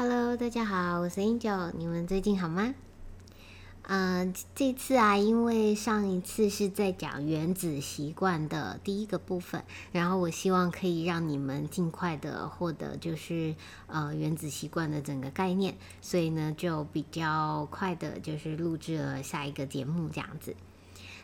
Hello，大家好，我是 Angel，你们最近好吗？嗯，这次啊，因为上一次是在讲原子习惯的第一个部分，然后我希望可以让你们尽快的获得就是呃原子习惯的整个概念，所以呢就比较快的就是录制了下一个节目这样子。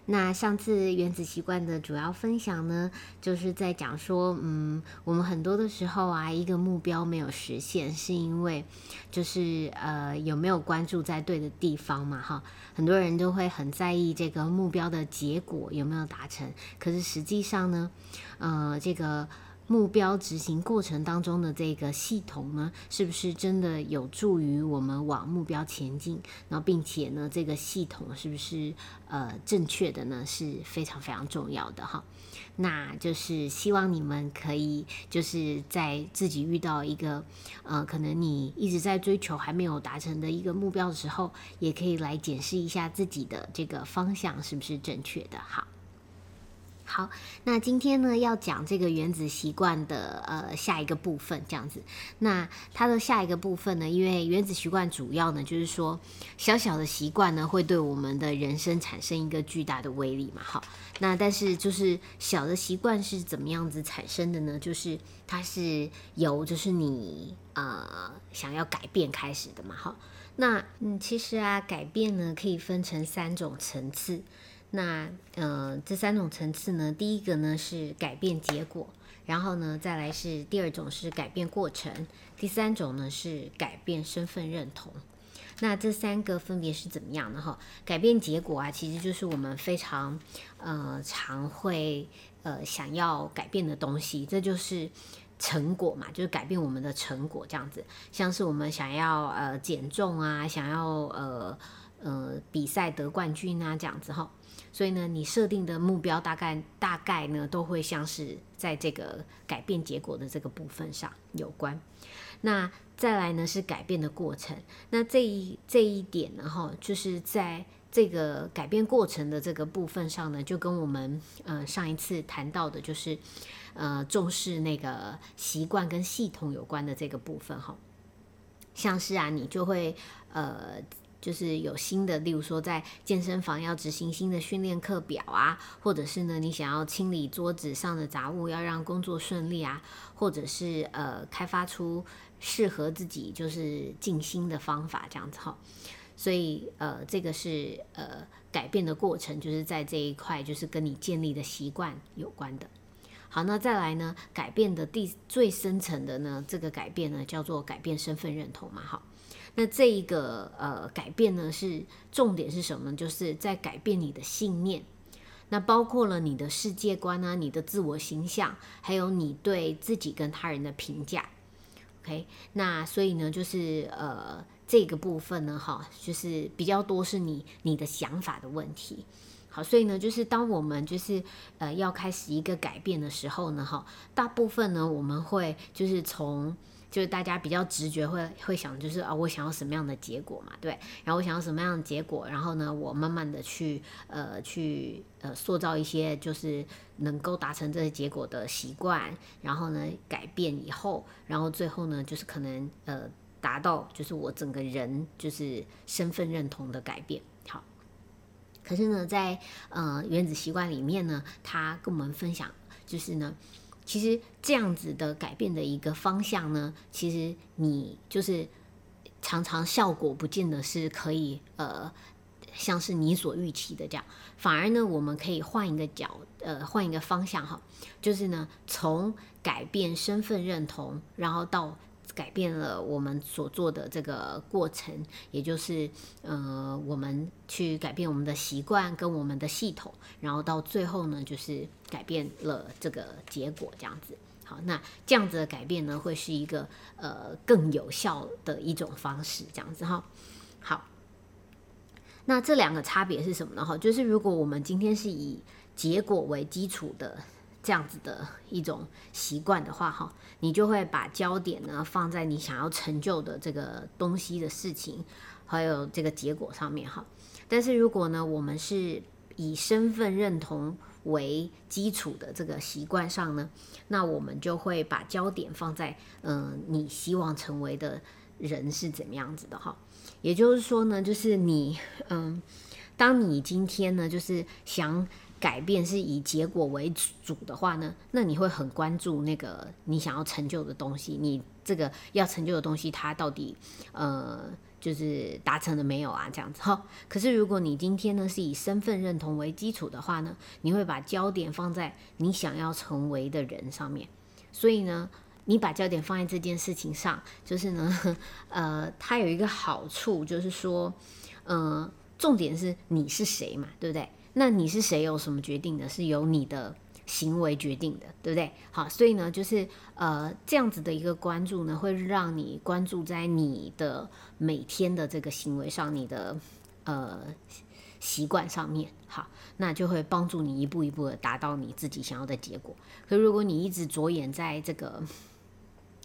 那上次原子习惯的主要分享呢，就是在讲说，嗯，我们很多的时候啊，一个目标没有实现，是因为就是呃有没有关注在对的地方嘛，哈，很多人都会很在意这个目标的结果有没有达成，可是实际上呢，呃，这个。目标执行过程当中的这个系统呢，是不是真的有助于我们往目标前进？然后，并且呢，这个系统是不是呃正确的呢？是非常非常重要的哈。那就是希望你们可以就是在自己遇到一个呃可能你一直在追求还没有达成的一个目标的时候，也可以来检视一下自己的这个方向是不是正确的。好。好，那今天呢要讲这个原子习惯的呃下一个部分，这样子。那它的下一个部分呢，因为原子习惯主要呢就是说小小的习惯呢会对我们的人生产生一个巨大的威力嘛。好，那但是就是小的习惯是怎么样子产生的呢？就是它是由就是你呃想要改变开始的嘛。好，那嗯其实啊改变呢可以分成三种层次。那呃，这三种层次呢，第一个呢是改变结果，然后呢再来是第二种是改变过程，第三种呢是改变身份认同。那这三个分别是怎么样的哈？改变结果啊，其实就是我们非常呃常会呃想要改变的东西，这就是成果嘛，就是改变我们的成果这样子，像是我们想要呃减重啊，想要呃呃比赛得冠军啊这样子哈。所以呢，你设定的目标大概大概呢，都会像是在这个改变结果的这个部分上有关。那再来呢是改变的过程。那这一这一点呢，哈，就是在这个改变过程的这个部分上呢，就跟我们呃上一次谈到的，就是呃重视那个习惯跟系统有关的这个部分哈。像是啊，你就会呃。就是有新的，例如说在健身房要执行新的训练课表啊，或者是呢你想要清理桌子上的杂物，要让工作顺利啊，或者是呃开发出适合自己就是静心的方法这样子哈。所以呃这个是呃改变的过程，就是在这一块就是跟你建立的习惯有关的。好，那再来呢改变的第最深层的呢这个改变呢叫做改变身份认同嘛，好。那这一个呃改变呢，是重点是什么？就是在改变你的信念，那包括了你的世界观啊，你的自我形象，还有你对自己跟他人的评价。OK，那所以呢，就是呃这个部分呢，哈，就是比较多是你你的想法的问题。好，所以呢，就是当我们就是呃要开始一个改变的时候呢，哈，大部分呢我们会就是从。就是大家比较直觉会会想，就是啊，我想要什么样的结果嘛，对。然后我想要什么样的结果，然后呢，我慢慢的去呃去呃塑造一些就是能够达成这些结果的习惯，然后呢改变以后，然后最后呢就是可能呃达到就是我整个人就是身份认同的改变。好，可是呢在呃原子习惯里面呢，他跟我们分享就是呢。其实这样子的改变的一个方向呢，其实你就是常常效果不见得是可以呃，像是你所预期的这样，反而呢，我们可以换一个角呃，换一个方向哈，就是呢，从改变身份认同，然后到。改变了我们所做的这个过程，也就是呃，我们去改变我们的习惯跟我们的系统，然后到最后呢，就是改变了这个结果，这样子。好，那这样子的改变呢，会是一个呃更有效的一种方式，这样子哈。好，那这两个差别是什么呢？哈，就是如果我们今天是以结果为基础的。这样子的一种习惯的话，哈，你就会把焦点呢放在你想要成就的这个东西的事情，还有这个结果上面，哈。但是如果呢，我们是以身份认同为基础的这个习惯上呢，那我们就会把焦点放在，嗯，你希望成为的人是怎么样子的哈。也就是说呢，就是你，嗯，当你今天呢，就是想改变是以结果为主的话呢，那你会很关注那个你想要成就的东西，你这个要成就的东西，它到底呃就是达成了没有啊？这样子哈。可是如果你今天呢是以身份认同为基础的话呢，你会把焦点放在你想要成为的人上面，所以呢。你把焦点放在这件事情上，就是呢，呃，它有一个好处，就是说，呃，重点是你是谁嘛，对不对？那你是谁有什么决定的？是由你的行为决定的，对不对？好，所以呢，就是呃，这样子的一个关注呢，会让你关注在你的每天的这个行为上，你的呃习惯上面，好，那就会帮助你一步一步的达到你自己想要的结果。可如果你一直着眼在这个，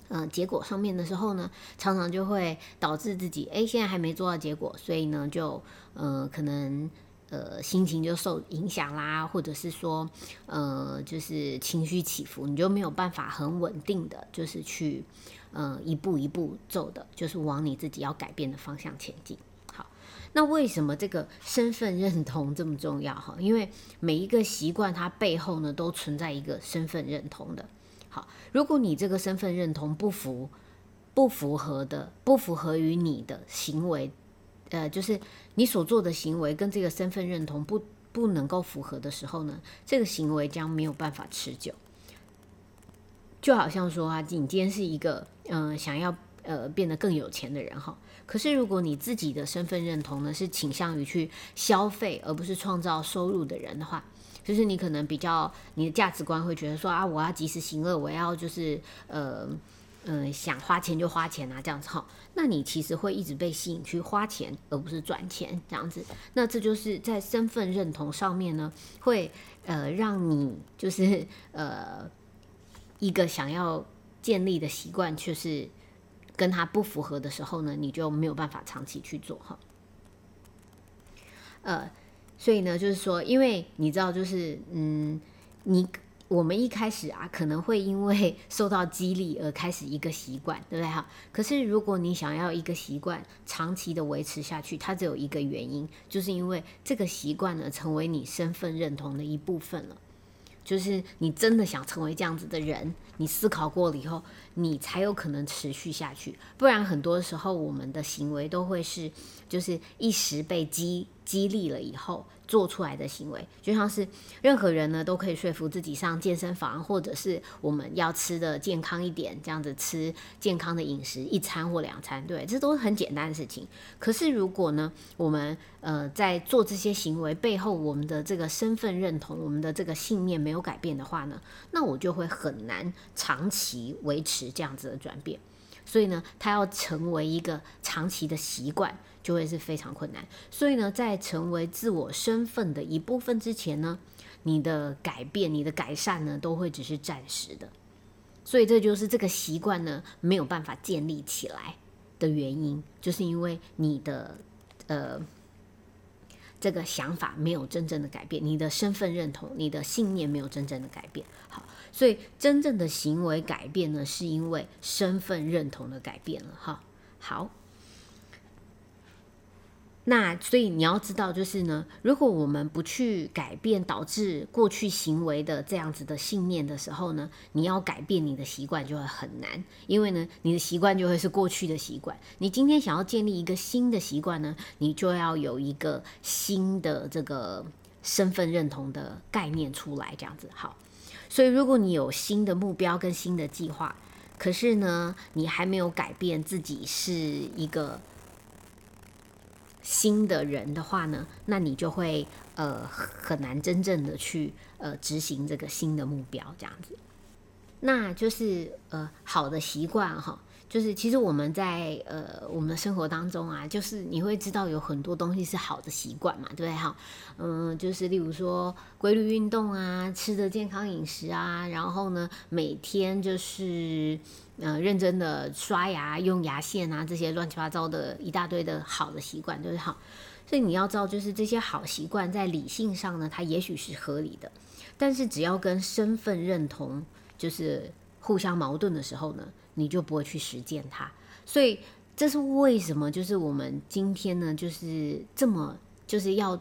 嗯，结果上面的时候呢，常常就会导致自己，哎，现在还没做到结果，所以呢，就，呃，可能，呃，心情就受影响啦，或者是说，呃，就是情绪起伏，你就没有办法很稳定的，就是去，呃，一步一步走的，就是往你自己要改变的方向前进。好，那为什么这个身份认同这么重要？哈，因为每一个习惯它背后呢，都存在一个身份认同的。好，如果你这个身份认同不符、不符合的、不符合于你的行为，呃，就是你所做的行为跟这个身份认同不不能够符合的时候呢，这个行为将没有办法持久。就好像说啊，你今天是一个嗯想要呃变得更有钱的人哈，可是如果你自己的身份认同呢是倾向于去消费而不是创造收入的人的话。就是你可能比较你的价值观会觉得说啊，我要及时行乐，我要就是呃嗯想花钱就花钱啊这样子哈，那你其实会一直被吸引去花钱，而不是赚钱这样子。那这就是在身份认同上面呢，会呃让你就是呃一个想要建立的习惯，却是跟他不符合的时候呢，你就没有办法长期去做哈。呃。所以呢，就是说，因为你知道，就是嗯，你我们一开始啊，可能会因为 受到激励而开始一个习惯，对不对哈？可是如果你想要一个习惯长期的维持下去，它只有一个原因，就是因为这个习惯呢，成为你身份认同的一部分了。就是你真的想成为这样子的人，你思考过了以后，你才有可能持续下去。不然很多时候，我们的行为都会是，就是一时被激激励了以后。做出来的行为，就像是任何人呢都可以说服自己上健身房，或者是我们要吃的健康一点，这样子吃健康的饮食，一餐或两餐，对，这都是很简单的事情。可是如果呢，我们呃在做这些行为背后，我们的这个身份认同，我们的这个信念没有改变的话呢，那我就会很难长期维持这样子的转变。所以呢，它要成为一个长期的习惯。就会是非常困难，所以呢，在成为自我身份的一部分之前呢，你的改变、你的改善呢，都会只是暂时的。所以这就是这个习惯呢没有办法建立起来的原因，就是因为你的呃这个想法没有真正的改变，你的身份认同、你的信念没有真正的改变。好，所以真正的行为改变呢，是因为身份认同的改变了。哈，好。那所以你要知道，就是呢，如果我们不去改变导致过去行为的这样子的信念的时候呢，你要改变你的习惯就会很难，因为呢，你的习惯就会是过去的习惯。你今天想要建立一个新的习惯呢，你就要有一个新的这个身份认同的概念出来，这样子好。所以如果你有新的目标跟新的计划，可是呢，你还没有改变自己是一个。新的人的话呢，那你就会呃很难真正的去呃执行这个新的目标，这样子。那就是呃好的习惯哈，就是其实我们在呃我们的生活当中啊，就是你会知道有很多东西是好的习惯嘛，对不对哈？嗯，就是例如说规律运动啊，吃的健康饮食啊，然后呢每天就是。呃，认真的刷牙、用牙线啊，这些乱七八糟的一大堆的好的习惯，对不对？好，所以你要知道，就是这些好习惯在理性上呢，它也许是合理的，但是只要跟身份认同就是互相矛盾的时候呢，你就不会去实践它。所以这是为什么？就是我们今天呢，就是这么就是要。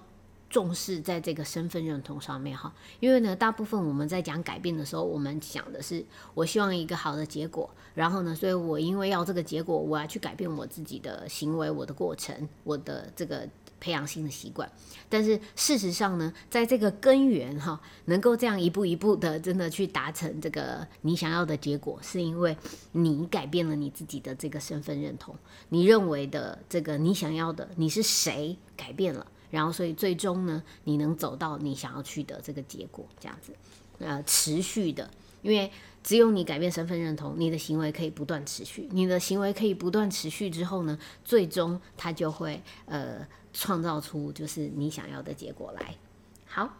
重视在这个身份认同上面哈，因为呢，大部分我们在讲改变的时候，我们想的是我希望一个好的结果，然后呢，所以我因为要这个结果，我要去改变我自己的行为、我的过程、我的这个培养新的习惯。但是事实上呢，在这个根源哈，能够这样一步一步的真的去达成这个你想要的结果，是因为你改变了你自己的这个身份认同，你认为的这个你想要的你是谁改变了。然后，所以最终呢，你能走到你想要去的这个结果，这样子，呃，持续的，因为只有你改变身份认同，你的行为可以不断持续，你的行为可以不断持续之后呢，最终它就会呃创造出就是你想要的结果来。好。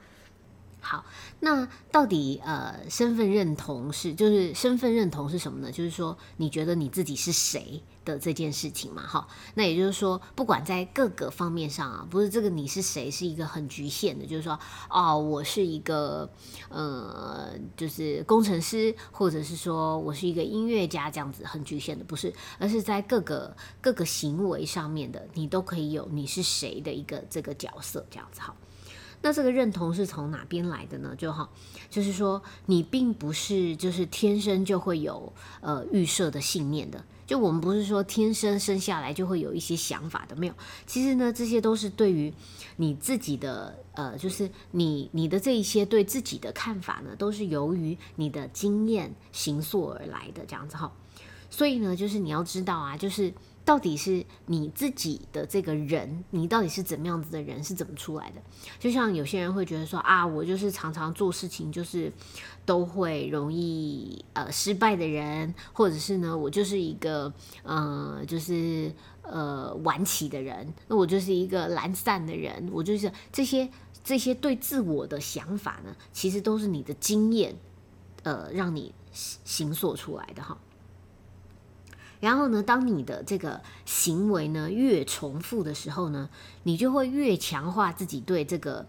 好，那到底呃身份认同是就是身份认同是什么呢？就是说你觉得你自己是谁的这件事情嘛？哈，那也就是说，不管在各个方面上啊，不是这个你是谁是一个很局限的，就是说哦，我是一个呃就是工程师，或者是说我是一个音乐家这样子很局限的，不是，而是在各个各个行为上面的，你都可以有你是谁的一个这个角色这样子哈。那这个认同是从哪边来的呢？就好，就是说你并不是就是天生就会有呃预设的信念的。就我们不是说天生生下来就会有一些想法的，没有。其实呢，这些都是对于你自己的呃，就是你你的这一些对自己的看法呢，都是由于你的经验形塑而来的这样子哈。所以呢，就是你要知道啊，就是。到底是你自己的这个人，你到底是怎么样子的人，是怎么出来的？就像有些人会觉得说啊，我就是常常做事情就是都会容易呃失败的人，或者是呢，我就是一个呃就是呃晚起的人，那我就是一个懒散的人，我就是这些这些对自我的想法呢，其实都是你的经验呃让你形塑出来的哈。然后呢，当你的这个行为呢越重复的时候呢，你就会越强化自己对这个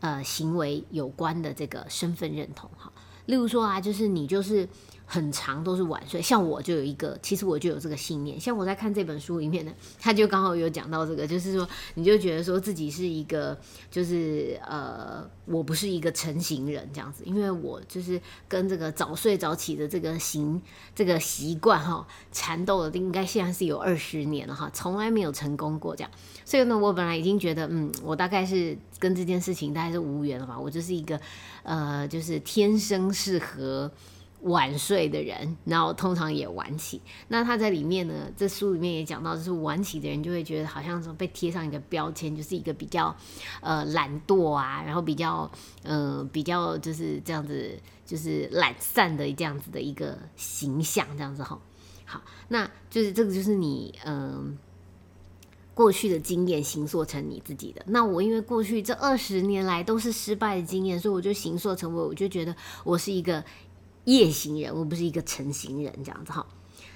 呃行为有关的这个身份认同哈。例如说啊，就是你就是。很长都是晚睡，像我就有一个，其实我就有这个信念。像我在看这本书里面呢，他就刚好有讲到这个，就是说，你就觉得说自己是一个，就是呃，我不是一个成型人这样子，因为我就是跟这个早睡早起的这个行这个习惯哈缠斗了，应该现在是有二十年了哈，从来没有成功过这样。所以呢，我本来已经觉得，嗯，我大概是跟这件事情大概是无缘了吧，我就是一个呃，就是天生适合。晚睡的人，然后通常也晚起。那他在里面呢，这书里面也讲到，就是晚起的人就会觉得好像说被贴上一个标签，就是一个比较呃懒惰啊，然后比较呃比较就是这样子，就是懒散的这样子的一个形象，这样子哈。好，那就是这个就是你嗯过去的经验形塑成你自己的。那我因为过去这二十年来都是失败的经验，所以我就形塑成为，我就觉得我是一个。夜行人，我不是一个成型人，这样子哈。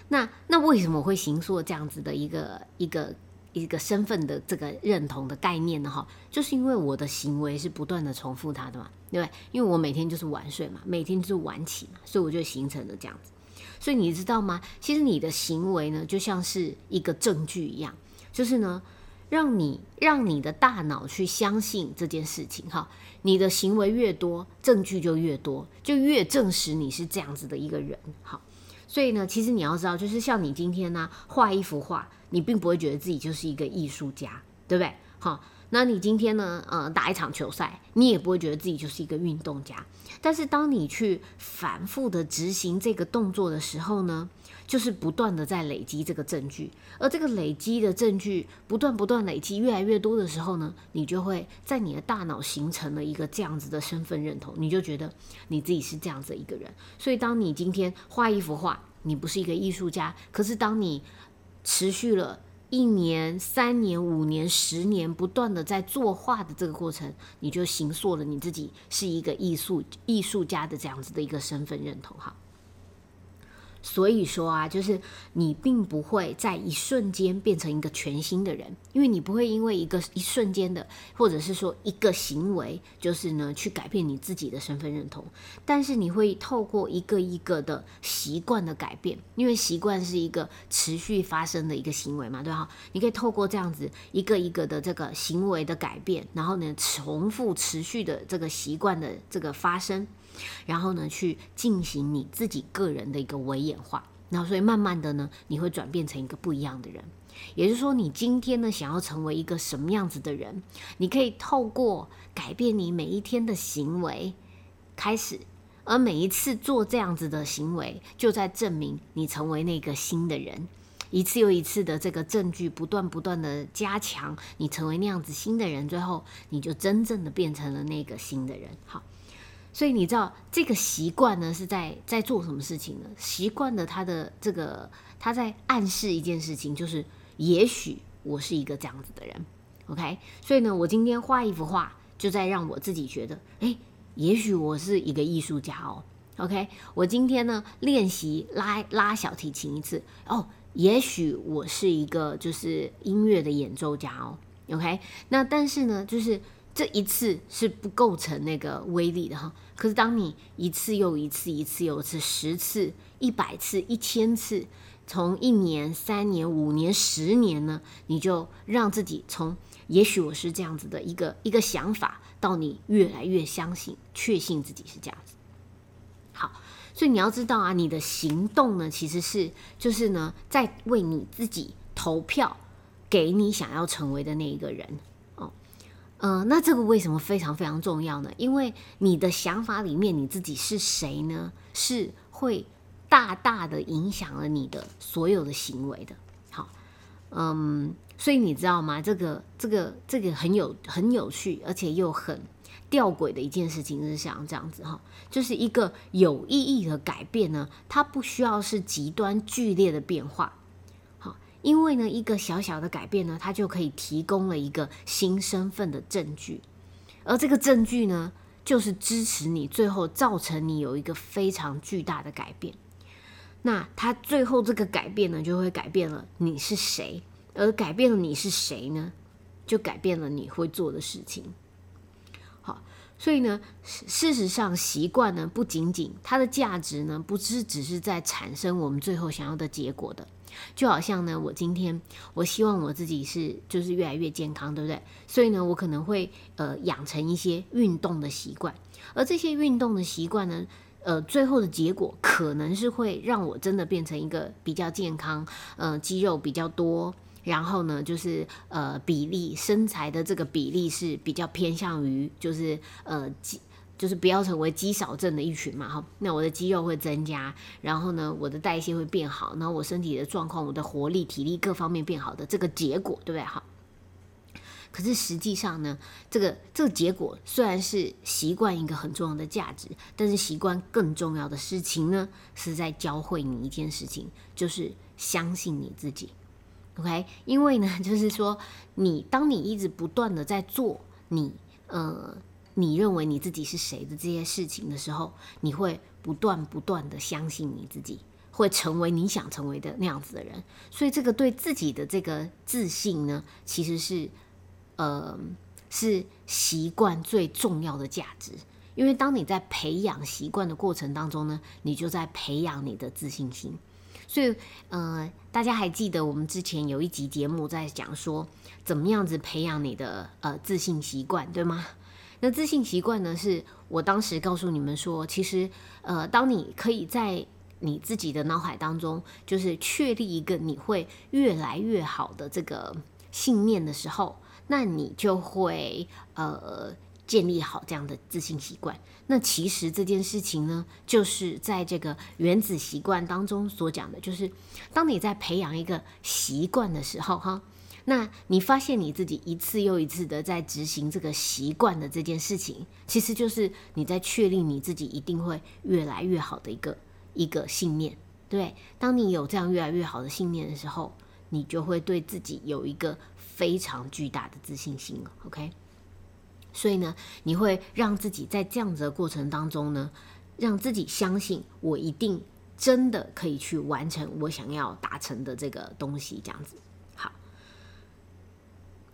那那为什么会形塑这样子的一个一个一个身份的这个认同的概念呢？哈，就是因为我的行为是不断的重复它的嘛，对不对？因为我每天就是晚睡嘛，每天就是晚起嘛，所以我就形成了这样子。所以你知道吗？其实你的行为呢，就像是一个证据一样，就是呢。让你让你的大脑去相信这件事情，哈，你的行为越多，证据就越多，就越证实你是这样子的一个人，好，所以呢，其实你要知道，就是像你今天呢画一幅画，你并不会觉得自己就是一个艺术家，对不对？好。那你今天呢？呃，打一场球赛，你也不会觉得自己就是一个运动家。但是当你去反复的执行这个动作的时候呢，就是不断的在累积这个证据。而这个累积的证据不断不断累积越来越多的时候呢，你就会在你的大脑形成了一个这样子的身份认同，你就觉得你自己是这样子一个人。所以当你今天画一幅画，你不是一个艺术家，可是当你持续了。一年、三年、五年、十年，不断的在作画的这个过程，你就形塑了你自己是一个艺术艺术家的这样子的一个身份认同哈。所以说啊，就是你并不会在一瞬间变成一个全新的人，因为你不会因为一个一瞬间的，或者是说一个行为，就是呢去改变你自己的身份认同。但是你会透过一个一个的习惯的改变，因为习惯是一个持续发生的一个行为嘛，对哈？你可以透过这样子一个一个的这个行为的改变，然后呢重复持续的这个习惯的这个发生。然后呢，去进行你自己个人的一个微演化，那所以慢慢的呢，你会转变成一个不一样的人。也就是说，你今天呢，想要成为一个什么样子的人，你可以透过改变你每一天的行为开始，而每一次做这样子的行为，就在证明你成为那个新的人。一次又一次的这个证据，不断不断的加强，你成为那样子新的人，最后你就真正的变成了那个新的人。好。所以你知道这个习惯呢是在在做什么事情呢？习惯的他的这个他在暗示一件事情，就是也许我是一个这样子的人，OK？所以呢，我今天画一幅画，就在让我自己觉得，哎，也许我是一个艺术家哦，OK？我今天呢练习拉拉小提琴一次，哦，也许我是一个就是音乐的演奏家哦，OK？那但是呢，就是。这一次是不构成那个威力的哈，可是当你一次又一次、一次又一次、十次、一百次、一千次，从一年、三年、五年、十年呢，你就让自己从也许我是这样子的一个一个想法，到你越来越相信、确信自己是这样子。好，所以你要知道啊，你的行动呢，其实是就是呢，在为你自己投票，给你想要成为的那一个人。呃，那这个为什么非常非常重要呢？因为你的想法里面你自己是谁呢？是会大大的影响了你的所有的行为的。好，嗯，所以你知道吗？这个这个这个很有很有趣，而且又很吊诡的一件事情是像这样子哈，就是一个有意义的改变呢，它不需要是极端剧烈的变化。因为呢，一个小小的改变呢，它就可以提供了一个新身份的证据，而这个证据呢，就是支持你最后造成你有一个非常巨大的改变。那它最后这个改变呢，就会改变了你是谁，而改变了你是谁呢，就改变了你会做的事情。好，所以呢，事实上，习惯呢，不仅仅它的价值呢，不是只是在产生我们最后想要的结果的。就好像呢，我今天我希望我自己是就是越来越健康，对不对？所以呢，我可能会呃养成一些运动的习惯，而这些运动的习惯呢，呃，最后的结果可能是会让我真的变成一个比较健康，呃，肌肉比较多，然后呢，就是呃比例身材的这个比例是比较偏向于就是呃。就是不要成为肌少症的一群嘛，哈，那我的肌肉会增加，然后呢，我的代谢会变好，然后我身体的状况，我的活力、体力各方面变好的这个结果，对不对？哈。可是实际上呢，这个这个结果虽然是习惯一个很重要的价值，但是习惯更重要的事情呢，是在教会你一件事情，就是相信你自己，OK？因为呢，就是说你当你一直不断的在做你，呃。你认为你自己是谁的这些事情的时候，你会不断不断的相信你自己会成为你想成为的那样子的人，所以这个对自己的这个自信呢，其实是呃是习惯最重要的价值。因为当你在培养习惯的过程当中呢，你就在培养你的自信心。所以呃，大家还记得我们之前有一集节目在讲说，怎么样子培养你的呃自信习惯，对吗？那自信习惯呢？是我当时告诉你们说，其实，呃，当你可以在你自己的脑海当中，就是确立一个你会越来越好的这个信念的时候，那你就会呃建立好这样的自信习惯。那其实这件事情呢，就是在这个原子习惯当中所讲的，就是当你在培养一个习惯的时候，哈。那你发现你自己一次又一次的在执行这个习惯的这件事情，其实就是你在确立你自己一定会越来越好的一个一个信念。对，当你有这样越来越好的信念的时候，你就会对自己有一个非常巨大的自信心了。OK，所以呢，你会让自己在这样子的过程当中呢，让自己相信我一定真的可以去完成我想要达成的这个东西，这样子。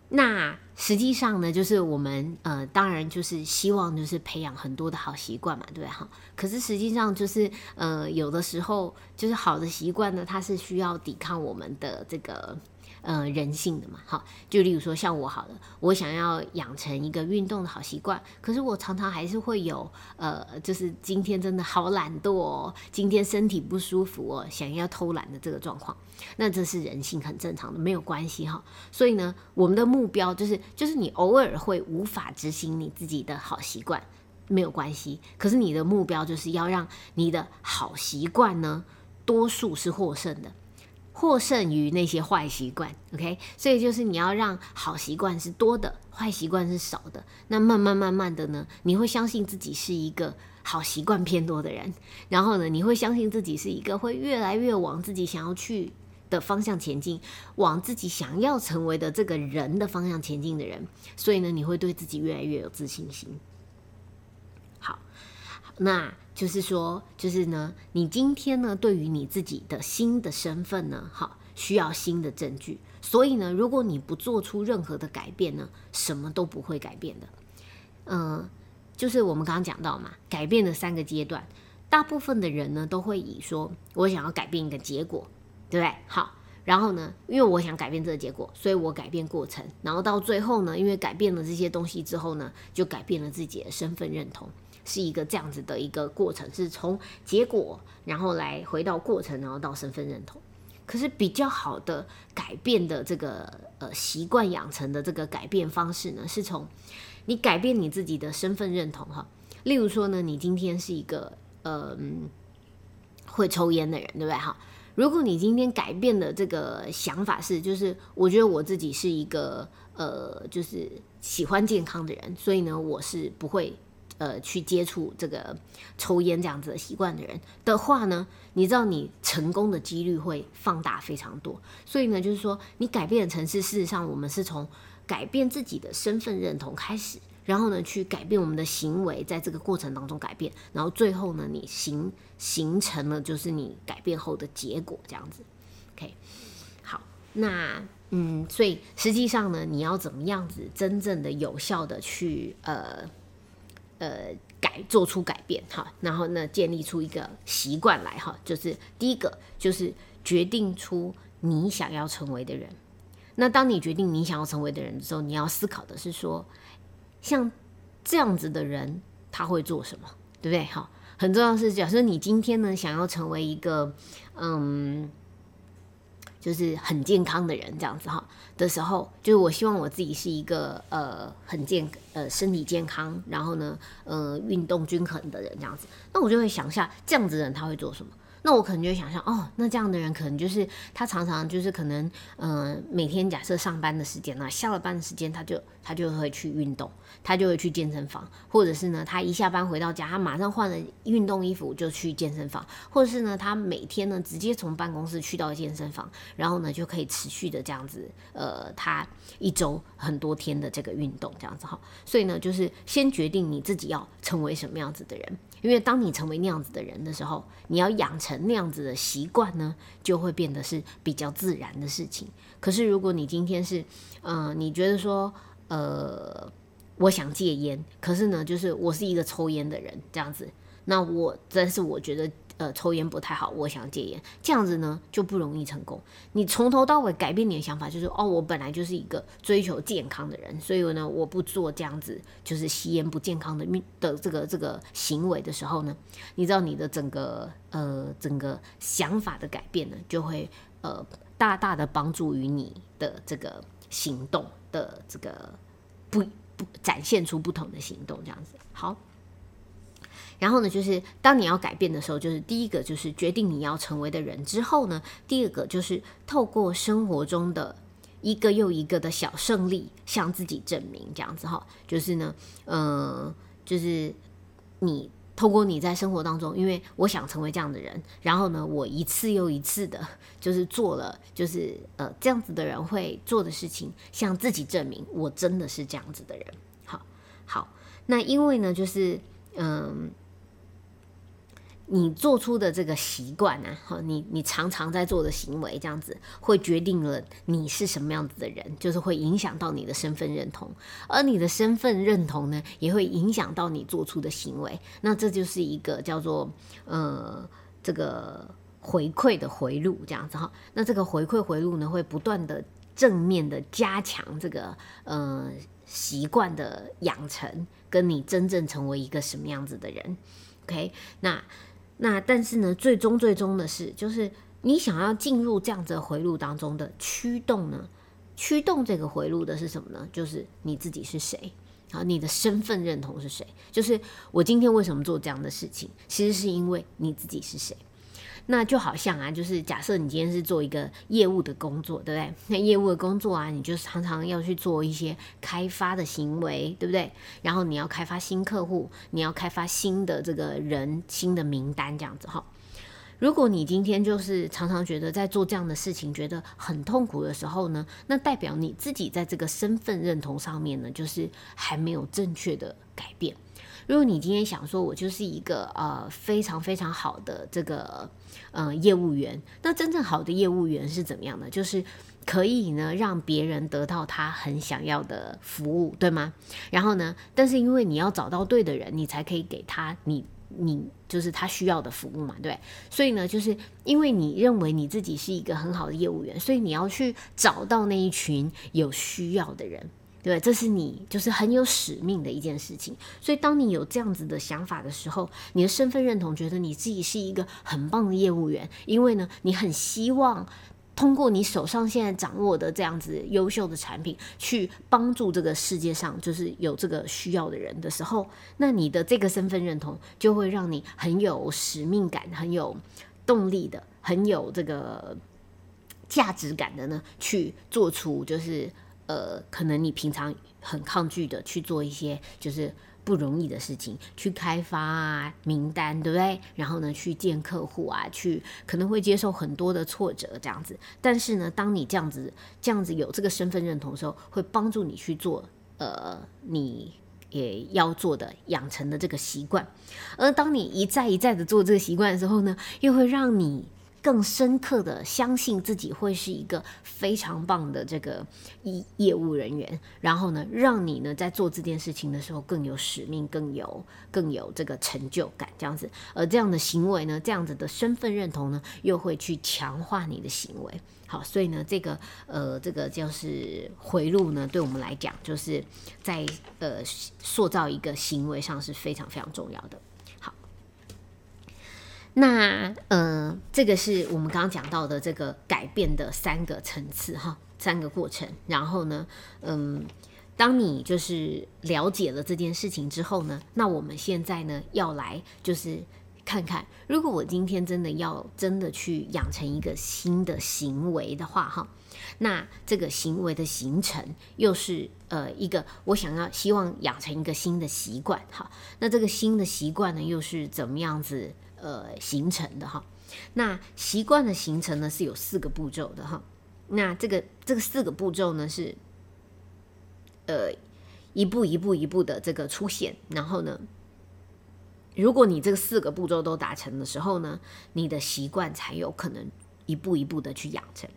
那实际上呢，就是我们呃，当然就是希望就是培养很多的好习惯嘛，对不对？哈，可是实际上就是呃，有的时候就是好的习惯呢，它是需要抵抗我们的这个。呃，人性的嘛，好，就例如说像我好了，我想要养成一个运动的好习惯，可是我常常还是会有，呃，就是今天真的好懒惰哦，今天身体不舒服哦，想要偷懒的这个状况，那这是人性很正常的，没有关系哈。所以呢，我们的目标就是，就是你偶尔会无法执行你自己的好习惯，没有关系，可是你的目标就是要让你的好习惯呢，多数是获胜的。获胜于那些坏习惯，OK，所以就是你要让好习惯是多的，坏习惯是少的。那慢慢慢慢的呢，你会相信自己是一个好习惯偏多的人，然后呢，你会相信自己是一个会越来越往自己想要去的方向前进，往自己想要成为的这个人的方向前进的人。所以呢，你会对自己越来越有自信心。好，那。就是说，就是呢，你今天呢，对于你自己的新的身份呢，好，需要新的证据。所以呢，如果你不做出任何的改变呢，什么都不会改变的。嗯，就是我们刚刚讲到嘛，改变的三个阶段，大部分的人呢，都会以说我想要改变一个结果，对不对？好，然后呢，因为我想改变这个结果，所以我改变过程，然后到最后呢，因为改变了这些东西之后呢，就改变了自己的身份认同。是一个这样子的一个过程，是从结果，然后来回到过程，然后到身份认同。可是比较好的改变的这个呃习惯养成的这个改变方式呢，是从你改变你自己的身份认同哈。例如说呢，你今天是一个呃会抽烟的人，对不对哈？如果你今天改变的这个想法是，就是我觉得我自己是一个呃就是喜欢健康的人，所以呢，我是不会。呃，去接触这个抽烟这样子的习惯的人的话呢，你知道你成功的几率会放大非常多。所以呢，就是说你改变的城市，事实上我们是从改变自己的身份认同开始，然后呢去改变我们的行为，在这个过程当中改变，然后最后呢你形形成了就是你改变后的结果这样子。OK，好，那嗯，所以实际上呢，你要怎么样子真正的有效的去呃。呃，改做出改变哈，然后呢，建立出一个习惯来哈，就是第一个就是决定出你想要成为的人。那当你决定你想要成为的人的时候，你要思考的是说，像这样子的人他会做什么，对不对？哈，很重要是，假设你今天呢想要成为一个嗯。就是很健康的人这样子哈的时候，就是我希望我自己是一个呃很健呃身体健康，然后呢呃运动均衡的人这样子，那我就会想一下这样子的人他会做什么。那我可能就会想象，哦，那这样的人可能就是他常常就是可能，嗯，每天假设上班的时间呢，下了班的时间他就他就会去运动，他就会去健身房，或者是呢，他一下班回到家，他马上换了运动衣服就去健身房，或者是呢，他每天呢直接从办公室去到健身房，然后呢就可以持续的这样子，呃，他一周很多天的这个运动这样子哈。所以呢，就是先决定你自己要成为什么样子的人。因为当你成为那样子的人的时候，你要养成那样子的习惯呢，就会变得是比较自然的事情。可是如果你今天是，嗯，你觉得说，呃，我想戒烟，可是呢，就是我是一个抽烟的人，这样子，那我但是我觉得。呃，抽烟不太好，我想戒烟，这样子呢就不容易成功。你从头到尾改变你的想法，就是哦，我本来就是一个追求健康的人，所以呢，我不做这样子就是吸烟不健康的命的这个这个行为的时候呢，你知道你的整个呃整个想法的改变呢，就会呃大大的帮助于你的这个行动的这个不不展现出不同的行动，这样子好。然后呢，就是当你要改变的时候，就是第一个就是决定你要成为的人之后呢，第二个就是透过生活中的一个又一个的小胜利向自己证明，这样子哈，就是呢，呃，就是你透过你在生活当中，因为我想成为这样的人，然后呢，我一次又一次的，就是做了，就是呃这样子的人会做的事情，向自己证明我真的是这样子的人。好，好，那因为呢，就是嗯。你做出的这个习惯呢，哈，你你常常在做的行为，这样子会决定了你是什么样子的人，就是会影响到你的身份认同，而你的身份认同呢，也会影响到你做出的行为。那这就是一个叫做呃这个回馈的回路，这样子哈。那这个回馈回路呢，会不断的正面的加强这个呃习惯的养成，跟你真正成为一个什么样子的人。OK，那。那但是呢，最终最终的是，就是你想要进入这样子的回路当中的驱动呢？驱动这个回路的是什么呢？就是你自己是谁，啊，你的身份认同是谁？就是我今天为什么做这样的事情，其实是因为你自己是谁。那就好像啊，就是假设你今天是做一个业务的工作，对不对？那业务的工作啊，你就常常要去做一些开发的行为，对不对？然后你要开发新客户，你要开发新的这个人、新的名单这样子哈。如果你今天就是常常觉得在做这样的事情觉得很痛苦的时候呢，那代表你自己在这个身份认同上面呢，就是还没有正确的改变。如果你今天想说，我就是一个呃非常非常好的这个呃业务员，那真正好的业务员是怎么样的？就是可以呢让别人得到他很想要的服务，对吗？然后呢，但是因为你要找到对的人，你才可以给他你你就是他需要的服务嘛，对。所以呢，就是因为你认为你自己是一个很好的业务员，所以你要去找到那一群有需要的人。对，这是你就是很有使命的一件事情。所以，当你有这样子的想法的时候，你的身份认同觉得你自己是一个很棒的业务员，因为呢，你很希望通过你手上现在掌握的这样子优秀的产品，去帮助这个世界上就是有这个需要的人的时候，那你的这个身份认同就会让你很有使命感、很有动力的、很有这个价值感的呢，去做出就是。呃，可能你平常很抗拒的去做一些就是不容易的事情，去开发啊名单，对不对？然后呢，去见客户啊，去可能会接受很多的挫折这样子。但是呢，当你这样子这样子有这个身份认同的时候，会帮助你去做呃你也要做的养成的这个习惯。而当你一再一再的做这个习惯的时候呢，又会让你。更深刻的相信自己会是一个非常棒的这个业业务人员，然后呢，让你呢在做这件事情的时候更有使命，更有更有这个成就感，这样子。而这样的行为呢，这样子的身份认同呢，又会去强化你的行为。好，所以呢，这个呃，这个就是回路呢，对我们来讲，就是在呃塑造一个行为上是非常非常重要的。那呃，这个是我们刚刚讲到的这个改变的三个层次哈，三个过程。然后呢，嗯，当你就是了解了这件事情之后呢，那我们现在呢要来就是看看，如果我今天真的要真的去养成一个新的行为的话哈，那这个行为的形成又是呃一个我想要希望养成一个新的习惯哈，那这个新的习惯呢又是怎么样子？呃，形成的哈，那习惯的形成呢是有四个步骤的哈，那这个这个四个步骤呢是，呃，一步一步一步的这个出现，然后呢，如果你这四个步骤都达成的时候呢，你的习惯才有可能一步一步的去养成。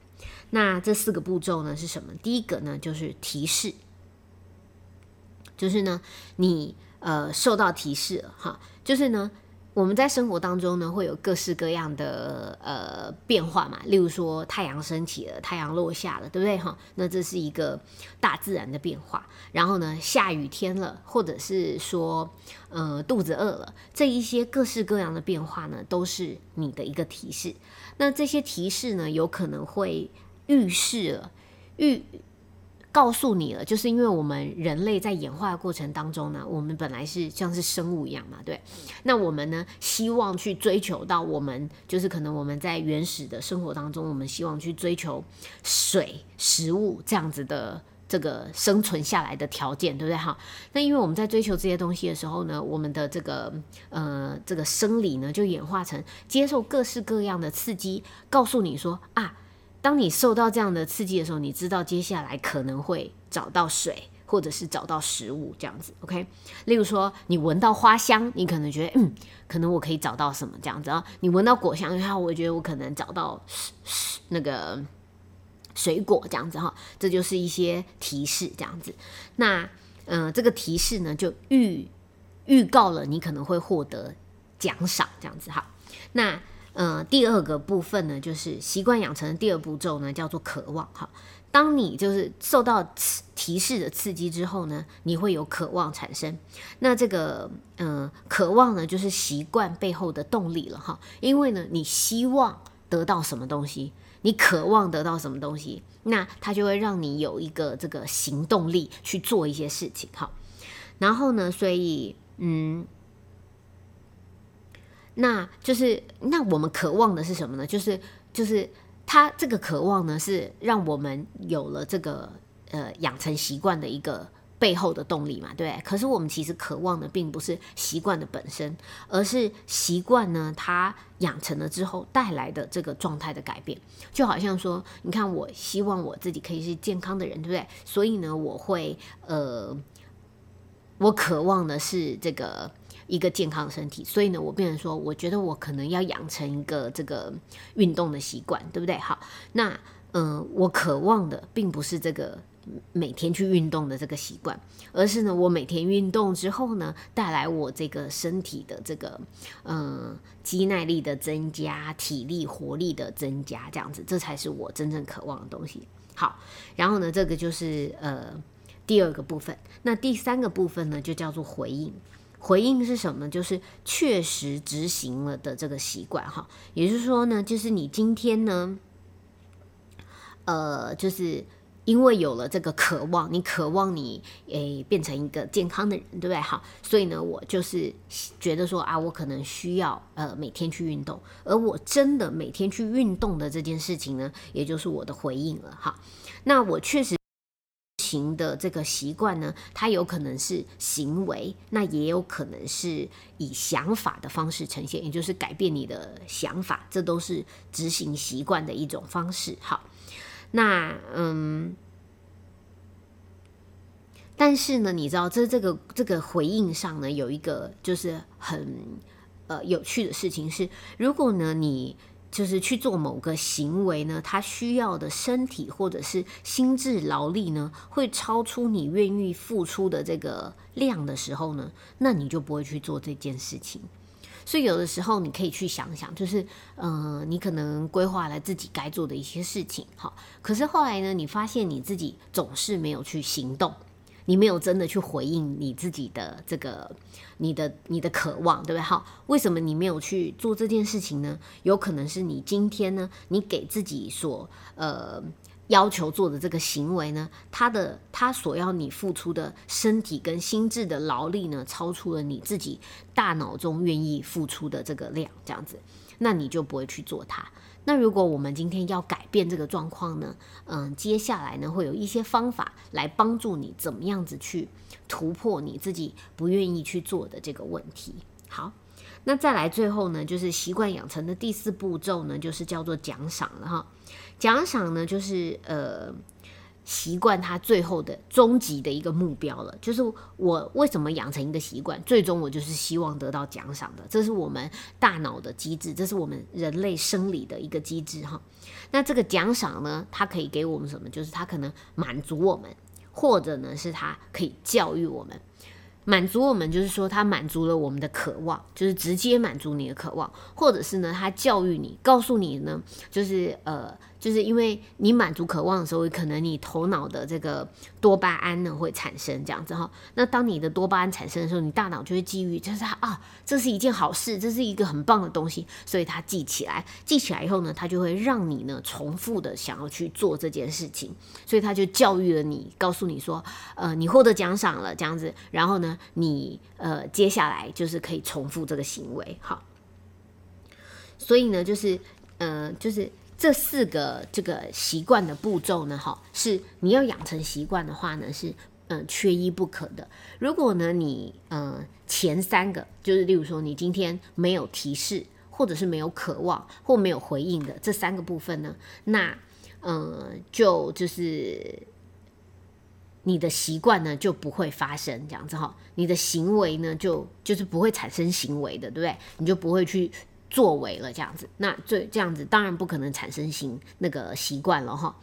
那这四个步骤呢是什么？第一个呢就是提示，就是呢你呃受到提示哈，就是呢。我们在生活当中呢，会有各式各样的呃变化嘛，例如说太阳升起了，太阳落下了，对不对哈？那这是一个大自然的变化。然后呢，下雨天了，或者是说呃肚子饿了，这一些各式各样的变化呢，都是你的一个提示。那这些提示呢，有可能会预示了预。告诉你了，就是因为我们人类在演化的过程当中呢，我们本来是像是生物一样嘛，对。那我们呢，希望去追求到我们，就是可能我们在原始的生活当中，我们希望去追求水、食物这样子的这个生存下来的条件，对不对？哈。那因为我们在追求这些东西的时候呢，我们的这个呃这个生理呢，就演化成接受各式各样的刺激，告诉你说啊。当你受到这样的刺激的时候，你知道接下来可能会找到水，或者是找到食物这样子。OK，例如说你闻到花香，你可能觉得嗯，可能我可以找到什么这样子啊？你闻到果香，然后我觉得我可能找到那个水果这样子哈，这就是一些提示这样子。那嗯，这个提示呢，就预预告了你可能会获得奖赏这样子哈。那嗯，第二个部分呢，就是习惯养成的第二步骤呢，叫做渴望哈。当你就是受到提示的刺激之后呢，你会有渴望产生。那这个嗯，渴望呢，就是习惯背后的动力了哈。因为呢，你希望得到什么东西，你渴望得到什么东西，那它就会让你有一个这个行动力去做一些事情哈。然后呢，所以嗯。那就是，那我们渴望的是什么呢？就是，就是他这个渴望呢，是让我们有了这个呃养成习惯的一个背后的动力嘛，对可是我们其实渴望的并不是习惯的本身，而是习惯呢它养成了之后带来的这个状态的改变。就好像说，你看，我希望我自己可以是健康的人，对不对？所以呢，我会呃，我渴望的是这个。一个健康的身体，所以呢，我变成说，我觉得我可能要养成一个这个运动的习惯，对不对？好，那嗯，我渴望的并不是这个每天去运动的这个习惯，而是呢，我每天运动之后呢，带来我这个身体的这个嗯肌耐力的增加、体力活力的增加，这样子，这才是我真正渴望的东西。好，然后呢，这个就是呃第二个部分，那第三个部分呢，就叫做回应。回应是什么？就是确实执行了的这个习惯哈，也就是说呢，就是你今天呢，呃，就是因为有了这个渴望，你渴望你诶变成一个健康的人，对不对？好，所以呢，我就是觉得说啊，我可能需要呃每天去运动，而我真的每天去运动的这件事情呢，也就是我的回应了哈。那我确实。行的这个习惯呢，它有可能是行为，那也有可能是以想法的方式呈现，也就是改变你的想法，这都是执行习惯的一种方式。好，那嗯，但是呢，你知道，这这个这个回应上呢，有一个就是很呃有趣的事情是，如果呢你。就是去做某个行为呢，他需要的身体或者是心智劳力呢，会超出你愿意付出的这个量的时候呢，那你就不会去做这件事情。所以有的时候你可以去想想，就是，嗯，你可能规划了自己该做的一些事情，好，可是后来呢，你发现你自己总是没有去行动。你没有真的去回应你自己的这个，你的你的渴望，对不对？好，为什么你没有去做这件事情呢？有可能是你今天呢，你给自己所呃要求做的这个行为呢，他的他所要你付出的身体跟心智的劳力呢，超出了你自己大脑中愿意付出的这个量，这样子，那你就不会去做它。那如果我们今天要改变这个状况呢？嗯，接下来呢会有一些方法来帮助你怎么样子去突破你自己不愿意去做的这个问题。好，那再来最后呢，就是习惯养成的第四步骤呢，就是叫做奖赏了哈。奖赏呢，就是呃。习惯它最后的终极的一个目标了，就是我为什么养成一个习惯，最终我就是希望得到奖赏的，这是我们大脑的机制，这是我们人类生理的一个机制哈。那这个奖赏呢，它可以给我们什么？就是它可能满足我们，或者呢是它可以教育我们。满足我们，就是说它满足了我们的渴望，就是直接满足你的渴望，或者是呢，它教育你，告诉你呢，就是呃。就是因为你满足渴望的时候，可能你头脑的这个多巴胺呢会产生这样子哈。那当你的多巴胺产生的时候，你大脑就会基于就是啊，这是一件好事，这是一个很棒的东西，所以它记起来。记起来以后呢，它就会让你呢重复的想要去做这件事情，所以它就教育了你，告诉你说，呃，你获得奖赏了这样子，然后呢，你呃接下来就是可以重复这个行为，好。所以呢，就是呃，就是。这四个这个习惯的步骤呢，哈，是你要养成习惯的话呢，是嗯缺一不可的。如果呢你嗯前三个，就是例如说你今天没有提示，或者是没有渴望或没有回应的这三个部分呢，那嗯就就是你的习惯呢就不会发生这样子哈，你的行为呢就就是不会产生行为的，对不对？你就不会去作为了这样子，那这这样子当然不可能产生行那个习惯了哈。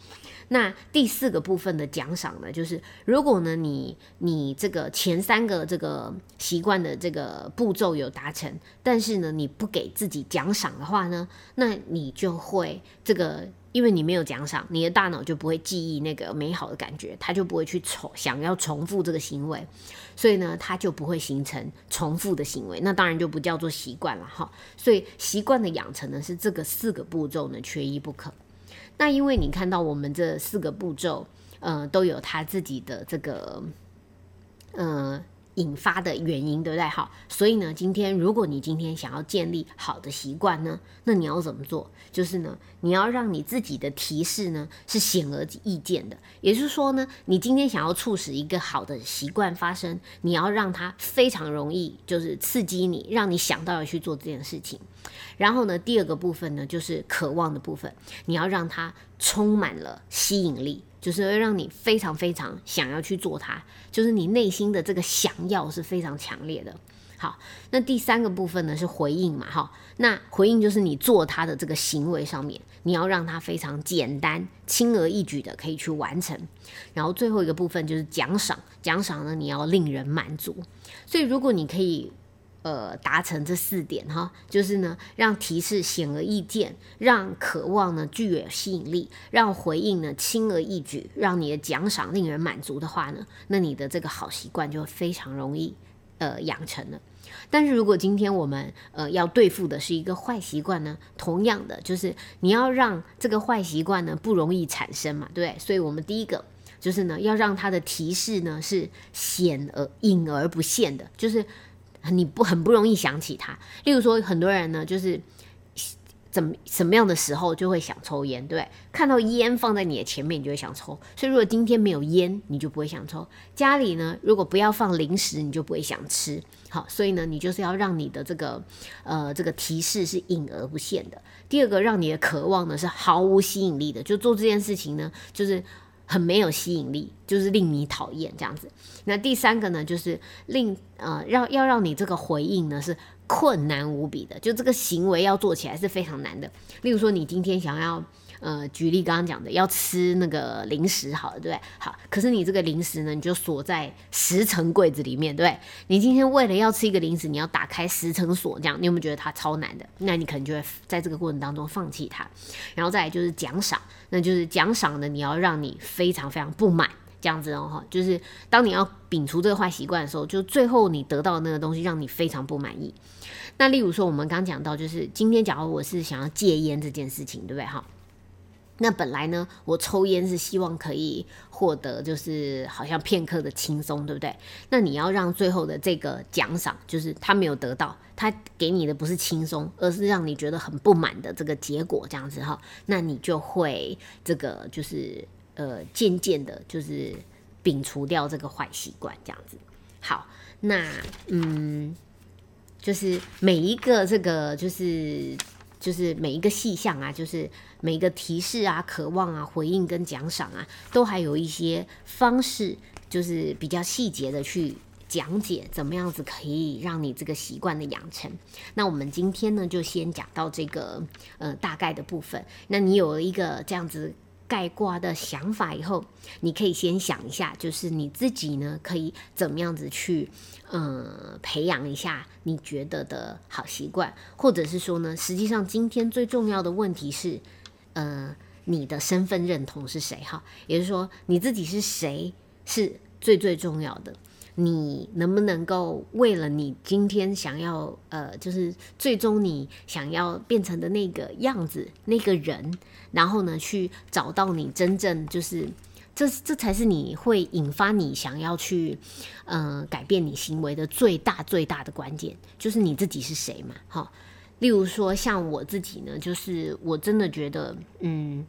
那第四个部分的奖赏呢，就是如果呢你你这个前三个这个习惯的这个步骤有达成，但是呢你不给自己奖赏的话呢，那你就会这个。因为你没有奖赏，你的大脑就不会记忆那个美好的感觉，它就不会去重想要重复这个行为，所以呢，它就不会形成重复的行为，那当然就不叫做习惯了哈。所以习惯的养成呢，是这个四个步骤呢缺一不可。那因为你看到我们这四个步骤，呃，都有它自己的这个，呃。引发的原因，对不对？好，所以呢，今天如果你今天想要建立好的习惯呢，那你要怎么做？就是呢，你要让你自己的提示呢是显而易见的。也就是说呢，你今天想要促使一个好的习惯发生，你要让它非常容易，就是刺激你，让你想到要去做这件事情。然后呢，第二个部分呢，就是渴望的部分，你要让它充满了吸引力。就是让你非常非常想要去做它，就是你内心的这个想要是非常强烈的。好，那第三个部分呢是回应嘛，哈，那回应就是你做它的这个行为上面，你要让它非常简单、轻而易举的可以去完成。然后最后一个部分就是奖赏，奖赏呢你要令人满足。所以如果你可以。呃，达成这四点哈，就是呢，让提示显而易见，让渴望呢具有吸引力，让回应呢轻而易举，让你的奖赏令人满足的话呢，那你的这个好习惯就非常容易呃养成了。但是如果今天我们呃要对付的是一个坏习惯呢，同样的就是你要让这个坏习惯呢不容易产生嘛，对不对？所以我们第一个就是呢，要让它的提示呢是显而隐而不现的，就是。你不很不容易想起它。例如说，很多人呢，就是怎么什么样的时候就会想抽烟，对看到烟放在你的前面，你就会想抽。所以，如果今天没有烟，你就不会想抽。家里呢，如果不要放零食，你就不会想吃。好，所以呢，你就是要让你的这个呃这个提示是隐而不现的。第二个，让你的渴望呢是毫无吸引力的，就做这件事情呢，就是。很没有吸引力，就是令你讨厌这样子。那第三个呢，就是令呃，让要让你这个回应呢是困难无比的，就这个行为要做起来是非常难的。例如说，你今天想要。呃，举例刚刚讲的，要吃那个零食，好了，对不对？好，可是你这个零食呢，你就锁在十层柜子里面，对不对？你今天为了要吃一个零食，你要打开十层锁，这样你有没有觉得它超难的？那你可能就会在这个过程当中放弃它。然后再来就是奖赏，那就是奖赏呢，你要让你非常非常不满，这样子哦哈，就是当你要摒除这个坏习惯的时候，就最后你得到的那个东西让你非常不满意。那例如说，我们刚讲到，就是今天假如我是想要戒烟这件事情，对不对？哈。那本来呢，我抽烟是希望可以获得，就是好像片刻的轻松，对不对？那你要让最后的这个奖赏，就是他没有得到，他给你的不是轻松，而是让你觉得很不满的这个结果，这样子哈，那你就会这个就是呃渐渐的，就是摒除掉这个坏习惯，这样子。好，那嗯，就是每一个这个就是。就是每一个细项啊，就是每一个提示啊、渴望啊、回应跟奖赏啊，都还有一些方式，就是比较细节的去讲解，怎么样子可以让你这个习惯的养成。那我们今天呢，就先讲到这个呃大概的部分。那你有了一个这样子。盖挂的想法以后，你可以先想一下，就是你自己呢，可以怎么样子去，呃，培养一下你觉得的好习惯，或者是说呢，实际上今天最重要的问题是，呃，你的身份认同是谁？哈，也就是说，你自己是谁是最最重要的。你能不能够为了你今天想要呃，就是最终你想要变成的那个样子那个人，然后呢，去找到你真正就是这这才是你会引发你想要去嗯改变你行为的最大最大的关键，就是你自己是谁嘛？哈，例如说像我自己呢，就是我真的觉得嗯。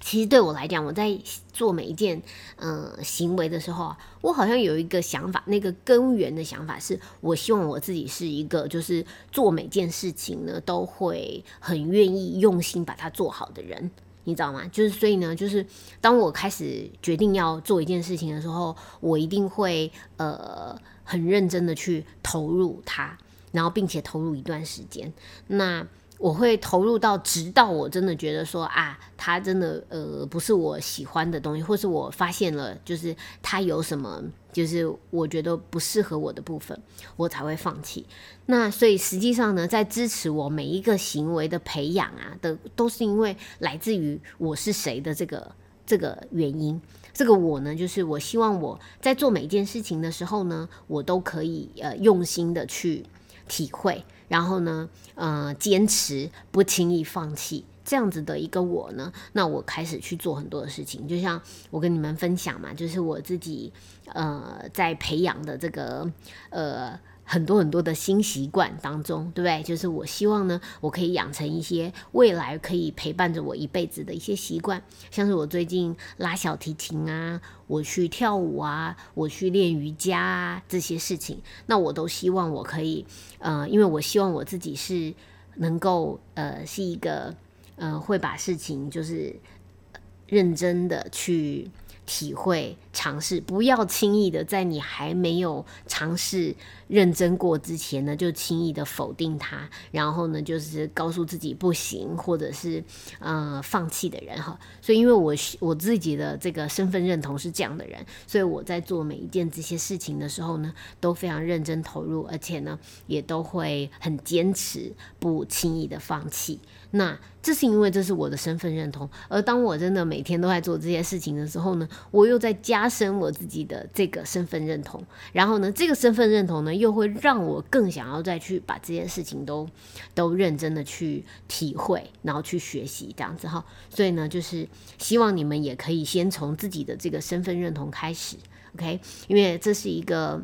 其实对我来讲，我在做每一件嗯行为的时候，我好像有一个想法，那个根源的想法是，我希望我自己是一个，就是做每件事情呢都会很愿意用心把它做好的人。你知道吗？就是所以呢，就是当我开始决定要做一件事情的时候，我一定会呃很认真的去投入它，然后并且投入一段时间。那我会投入到直到我真的觉得说啊，他真的呃不是我喜欢的东西，或是我发现了就是他有什么就是我觉得不适合我的部分，我才会放弃。那所以实际上呢，在支持我每一个行为的培养啊的，都是因为来自于我是谁的这个这个原因。这个我呢，就是我希望我在做每一件事情的时候呢，我都可以呃用心的去体会。然后呢，呃，坚持不轻易放弃这样子的一个我呢，那我开始去做很多的事情，就像我跟你们分享嘛，就是我自己呃在培养的这个呃。很多很多的新习惯当中，对不对？就是我希望呢，我可以养成一些未来可以陪伴着我一辈子的一些习惯，像是我最近拉小提琴啊，我去跳舞啊，我去练瑜伽啊，这些事情，那我都希望我可以，呃，因为我希望我自己是能够，呃，是一个，呃，会把事情就是认真的去。体会、尝试，不要轻易的在你还没有尝试、认真过之前呢，就轻易的否定它，然后呢，就是告诉自己不行，或者是呃放弃的人哈。所以，因为我我自己的这个身份认同是这样的人，所以我在做每一件这些事情的时候呢，都非常认真投入，而且呢，也都会很坚持，不轻易的放弃。那这是因为这是我的身份认同，而当我真的每天都在做这些事情的时候呢，我又在加深我自己的这个身份认同，然后呢，这个身份认同呢，又会让我更想要再去把这些事情都都认真的去体会，然后去学习这样子哈。所以呢，就是希望你们也可以先从自己的这个身份认同开始，OK？因为这是一个。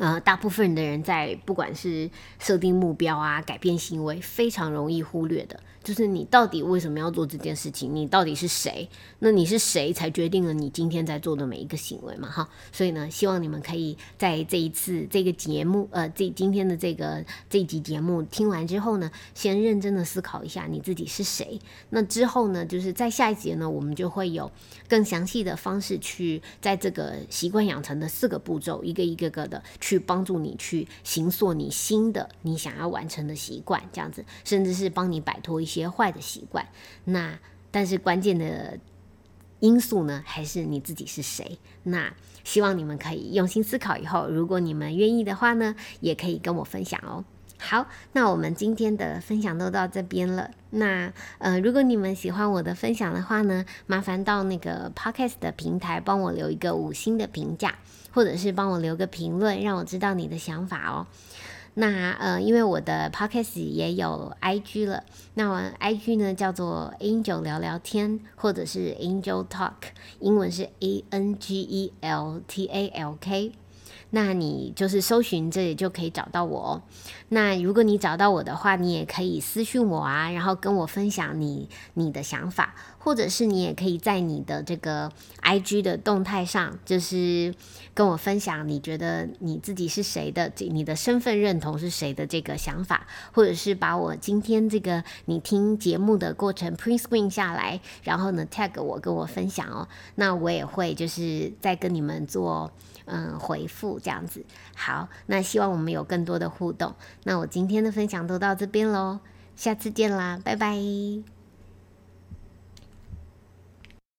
呃，大部分的人在不管是设定目标啊、改变行为，非常容易忽略的。就是你到底为什么要做这件事情？你到底是谁？那你是谁才决定了你今天在做的每一个行为嘛？哈，所以呢，希望你们可以在这一次这个节目，呃，这今天的这个这集节目听完之后呢，先认真的思考一下你自己是谁。那之后呢，就是在下一节呢，我们就会有更详细的方式去在这个习惯养成的四个步骤，一个一个个的去帮助你去行塑你新的你想要完成的习惯，这样子，甚至是帮你摆脱一。些坏的习惯，那但是关键的因素呢，还是你自己是谁？那希望你们可以用心思考，以后如果你们愿意的话呢，也可以跟我分享哦。好，那我们今天的分享都到这边了。那呃，如果你们喜欢我的分享的话呢，麻烦到那个 Podcast 的平台帮我留一个五星的评价，或者是帮我留个评论，让我知道你的想法哦。那呃，因为我的 podcast 也有 IG 了，那我 IG 呢叫做 Angel 聊聊天，或者是 Angel Talk，英文是 A N G E L T A L K。那你就是搜寻这里就可以找到我哦。那如果你找到我的话，你也可以私讯我啊，然后跟我分享你你的想法，或者是你也可以在你的这个 I G 的动态上，就是跟我分享你觉得你自己是谁的，这你的身份认同是谁的这个想法，或者是把我今天这个你听节目的过程 print screen 下来，然后呢 tag 我跟我分享哦。那我也会就是再跟你们做。嗯，回复这样子好，那希望我们有更多的互动。那我今天的分享都到这边喽，下次见啦，拜拜。